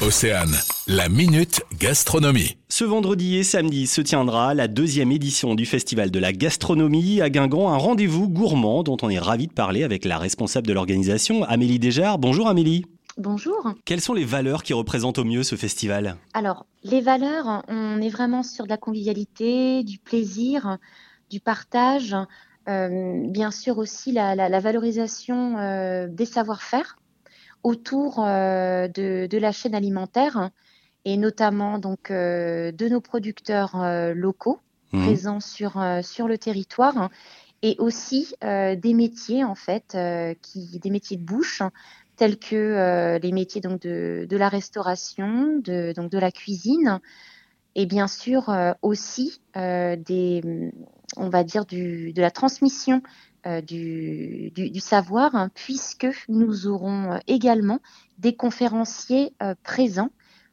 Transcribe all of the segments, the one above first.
Océane, la minute gastronomie. Ce vendredi et samedi se tiendra la deuxième édition du Festival de la gastronomie à Guingamp, un rendez-vous gourmand dont on est ravi de parler avec la responsable de l'organisation, Amélie Desjard. Bonjour Amélie. Bonjour. Quelles sont les valeurs qui représentent au mieux ce festival? Alors, les valeurs, on est vraiment sur de la convivialité, du plaisir, du partage, euh, bien sûr aussi la, valorisation euh, des savoir-faire autour euh, de, la chaîne alimentaire et notamment donc euh, de nos producteurs euh, locaux mmh. présents sur, sur le territoire et aussi des métiers en fait qui des métiers de bouche tels que les métiers donc de, de, la restauration, de, donc de la cuisine, et bien sûr aussi des, on va dire du, de la transmission euh, du, savoir, hein, puisque nous aurons euh, également des conférenciers euh, présents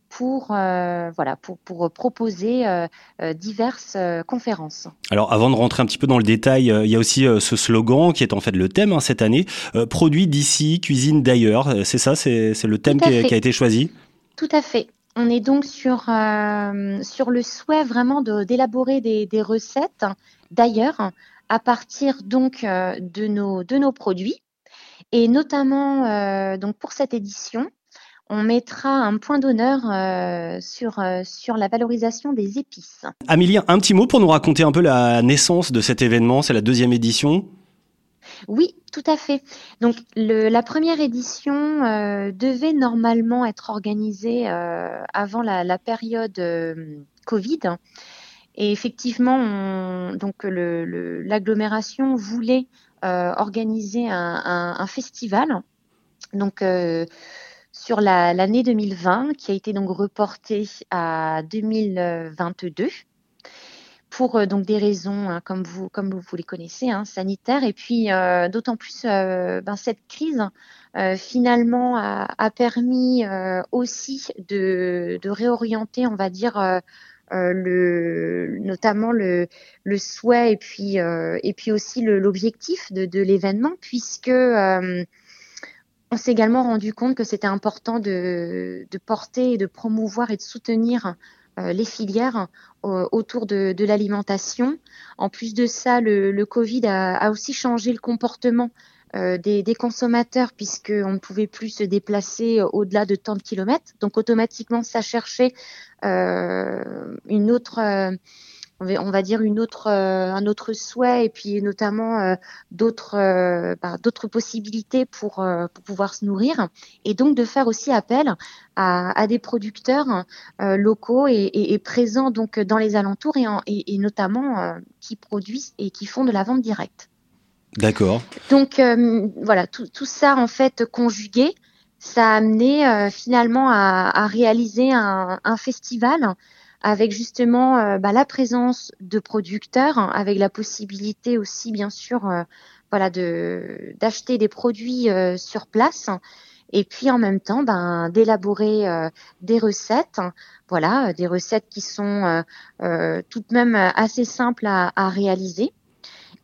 pour, voilà, pour, pour proposer diverses conférences. Alors avant de rentrer un petit peu dans le détail, il y a aussi ce slogan qui est en fait le thème hein, cette année, produit d'ici, cuisine d'ailleurs, c'est ça, c'est le thème qui, a été choisi? Tout à fait. On est donc sur, sur le souhait vraiment d'élaborer des, recettes d'ailleurs à partir donc euh, de nos, de nos produits. Et notamment, euh, donc pour cette édition, on mettra un point d'honneur euh, sur, sur la valorisation des épices. Amélie, un petit mot pour nous raconter un peu la naissance de cet événement. C'est la deuxième édition. Oui, tout à fait. Donc la première édition devait normalement être organisée avant la, période Covid. Et effectivement, donc l'agglomération voulait euh, organiser un, festival. Donc euh, sur l'année 2020, qui a été donc reporté à 2022 pour euh, donc des raisons hein, comme vous comme vous les connaissez hein, sanitaires. Et puis d'autant plus ben, cette crise finalement a, permis aussi de, réorienter on va dire euh, le, notamment le, le, souhait et puis, euh, et puis aussi l'objectif de, l'événement, puisque euh, on s'est également rendu compte que c'était important de, de, porter de promouvoir et de soutenir les filières autour de, de l'alimentation. En plus de ça, le, le Covid a, a, aussi changé le comportement euh, des, des, consommateurs puisqu'on ne pouvait plus se déplacer au-delà de tant de kilomètres. Donc automatiquement, ça cherchait euh, une autre, euh, on va dire une autre, un autre souhait et puis notamment d'autres, bah, d'autres possibilités pour, pour, pouvoir se nourrir et donc de faire aussi appel à, à des producteurs locaux et, et, et, présents donc dans les alentours et, et notamment qui produisent et qui font de la vente directe. D'accord. Donc euh, voilà, tout, tout, ça en fait conjugué, ça a amené euh, finalement à, à réaliser un, un, festival avec justement euh, bah, la présence de producteurs, avec la possibilité aussi bien sûr voilà de d'acheter des produits sur place et puis en même temps ben, d'élaborer des recettes, voilà, des recettes qui sont tout de même assez simples à, à réaliser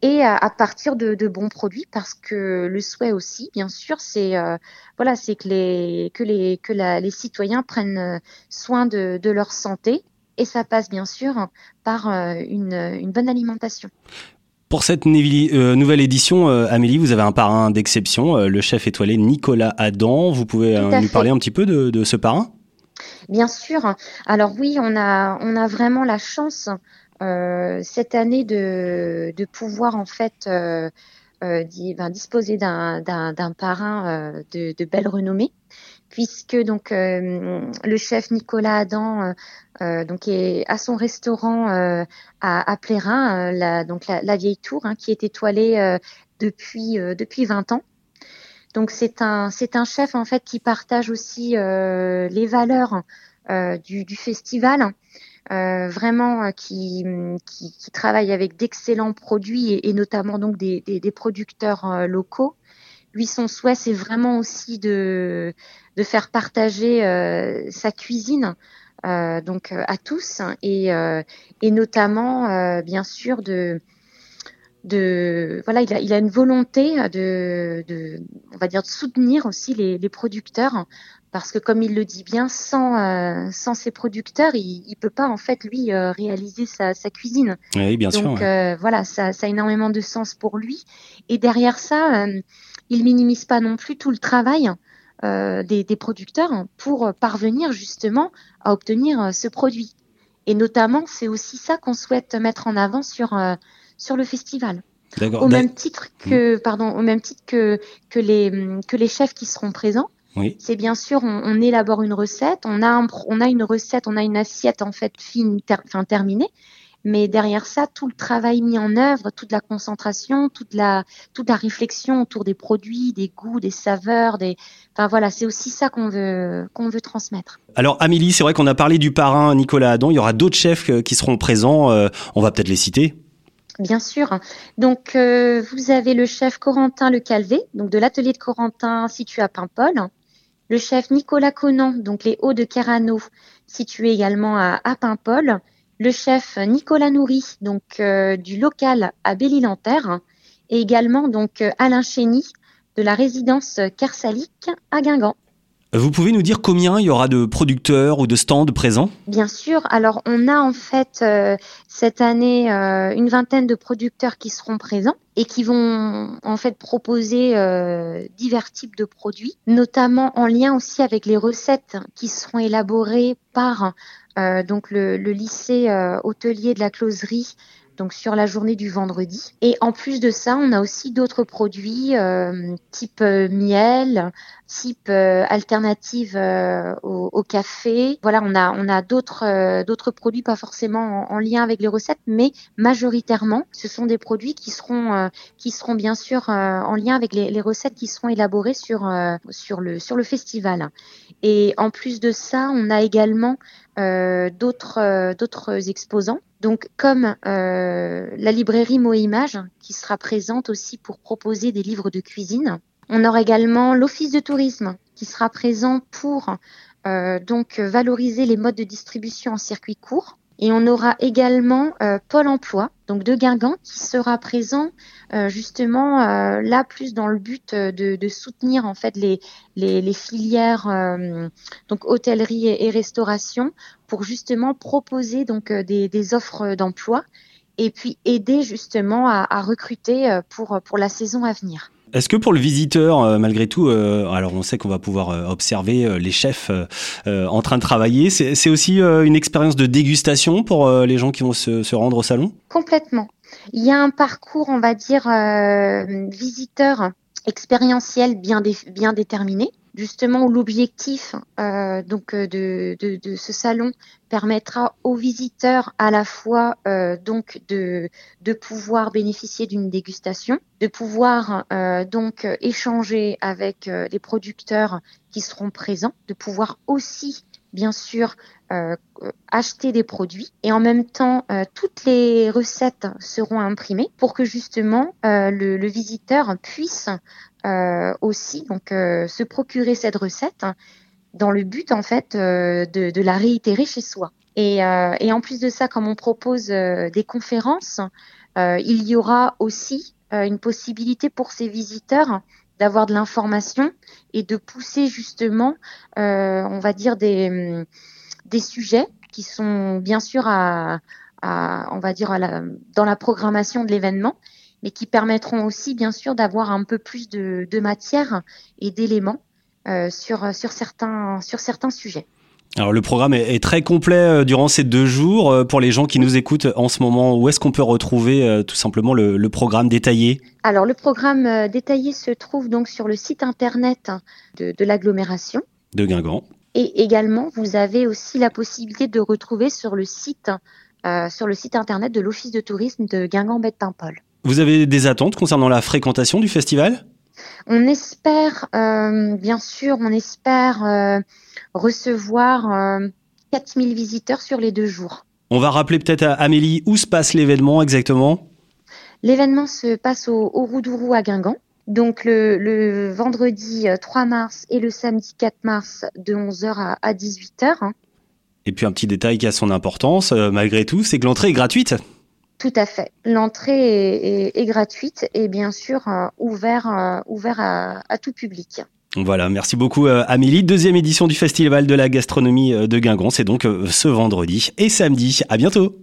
et à, partir de, de, bons produits parce que le souhait aussi, bien sûr, c'est euh, voilà, c'est que les que les que la, les citoyens prennent euh, soin de, de, leur santé et ça passe bien sûr par euh, une, une bonne alimentation. Pour cette nouvelle édition, Amélie, vous avez un parrain d'exception, le chef étoilé Nicolas Adam. Vous pouvez nous parler un petit peu de, de ce parrain? Bien sûr. Alors oui, on a on a vraiment la chance euh, cette année de, de, pouvoir en fait euh, euh ben, disposer d'un parrain euh, de, de, belle renommée puisque donc le chef Nicolas Adam donc est à son restaurant à, à Plérin, la, donc la, la, vieille tour hein, qui est étoilée depuis depuis 20 ans. Donc c'est un c'est un chef en fait qui partage aussi les valeurs du, du, festival. Euh, vraiment euh, qui, qui, qui, travaille avec d'excellents produits et, et, notamment donc des, des, des producteurs euh, locaux. Lui, son souhait, c'est vraiment aussi de, de faire partager sa cuisine donc à tous et, et notamment bien sûr de de voilà, il a, il a une volonté de, de, on va dire, de soutenir aussi les, les producteurs parce que comme il le dit bien, sans euh, sans ses producteurs, il, il peut pas en fait lui euh, réaliser sa, sa cuisine. Oui, bien Donc sûr. euh, voilà, ça, ça a énormément de sens pour lui. Et derrière ça, euh, il minimise pas non plus tout le travail euh, des, des producteurs pour parvenir justement à obtenir euh, ce produit. Et notamment, c'est aussi ça qu'on souhaite mettre en avant sur euh, sur le festival. Au même titre que, pardon, au même titre que que les que les chefs qui seront présents. Oui. C'est bien sûr, on, on élabore une recette, on a un, on a une recette, on a une assiette en fait fine, ter- enfin terminée. Mais derrière ça, tout le travail mis en œuvre, toute la concentration, toute la toute la réflexion autour des produits, des goûts, des saveurs, des, enfin voilà, c'est aussi ça qu'on veut qu'on veut transmettre. Alors Amélie, c'est vrai qu'on a parlé du parrain Nicolas Adam. Il y aura d'autres chefs euh, qui seront présents. euh, on va peut-être les citer. Bien sûr. Donc, euh, vous avez le chef Corentin Le Calvé, donc de l'atelier de Corentin situé à Paimpol. Le chef Nicolas Conan, donc les Hauts de Carano, situé également à, à Paimpol. Le chef Nicolas Nourry, donc euh, du local à Belle-Île-en-Terre. Et également donc euh, Alain Chény de la résidence Kersalic à Guingamp. Vous pouvez nous dire combien il y aura de producteurs ou de stands présents? Bien sûr. Alors, on a en fait euh, cette année euh, une vingtaine de producteurs qui seront présents et qui vont en fait proposer euh, divers types de produits, notamment en lien aussi avec les recettes qui seront élaborées par donc le, lycée hôtelier de la closerie. Donc sur la journée du vendredi. Et en plus de ça, on a aussi d'autres produits euh, type euh, miel, type euh, alternative au, café. Voilà, on a on a d'autres d'autres produits pas forcément en, en lien avec les recettes, mais majoritairement, ce sont des produits qui seront qui seront bien sûr en lien avec les, les recettes qui seront élaborées sur sur le sur le festival. Et en plus de ça, on a également d'autres d'autres exposants. Donc comme euh, la librairie Mots et Images qui sera présente aussi pour proposer des livres de cuisine. On aura également l'office de tourisme qui sera présent pour euh, donc valoriser les modes de distribution en circuit court. Et on aura également euh, Pôle Emploi, donc de Guingamp, qui sera présent euh, justement euh, là plus dans le but euh, de, soutenir en fait les filières donc hôtellerie et, restauration pour justement proposer donc des, offres d'emploi et puis aider justement à, à recruter pour pour la saison à venir. Est-ce que pour le visiteur, euh, malgré tout, euh, alors on sait qu'on va pouvoir euh, observer les chefs en train de travailler, c'est aussi une expérience de dégustation pour les gens qui vont se, rendre au salon? Complètement. Il y a un parcours, on va dire, visiteur expérientiel bien, bien déterminé, justement l'objectif euh, donc euh, de, ce salon permettra aux visiteurs à la fois euh, donc de, pouvoir bénéficier d'une dégustation, de pouvoir donc échanger avec les producteurs qui seront présents, de pouvoir aussi bien sûr euh, acheter des produits et en même temps euh, toutes les recettes seront imprimées pour que justement euh, le, visiteur puisse aussi donc se procurer cette recette dans le but en fait de, la réitérer chez soi. Et, et en plus de ça, comme on propose des conférences, il y aura aussi une possibilité pour ces visiteurs d'avoir de l'information et de pousser justement, euh, on va dire des sujets qui sont bien sûr à, on va dire à la, dans la programmation de l'événement, mais qui permettront aussi bien sûr d'avoir un peu plus de, matière et d'éléments euh, sur certains sur certains sujets. Alors le programme est, est très complet euh, durant ces deux jours. Euh, Pour les gens qui nous écoutent en ce moment, où est-ce qu'on peut retrouver euh, tout simplement le, le programme détaillé? Alors le programme détaillé se trouve donc sur le site internet de, de l'agglomération. de Guingamp Et également, vous avez aussi la possibilité de retrouver sur le site, euh, sur le site internet de l'Office de tourisme de Guingamp-Bête-Paimpol. Vous avez des attentes concernant la fréquentation du festival? On espère, euh, bien sûr, on espère euh, recevoir euh, 4000 visiteurs sur les deux jours. On va rappeler peut-être à Amélie où se passe l'événement exactement? L'événement se passe au, au Roudourou à Guingamp. Donc le, le vendredi euh, 3 mars et le samedi 4 mars de 11h à, à 18h. Et puis un petit détail qui a son importance, euh, malgré tout, c'est que l'entrée est gratuite. Tout à fait. L'entrée est, gratuite et bien sûr ouvert, ouvert à, tout public. Voilà, merci beaucoup Amélie. Deuxième édition du Festival de la gastronomie de Guingamp, c'est donc ce vendredi et samedi. À bientôt.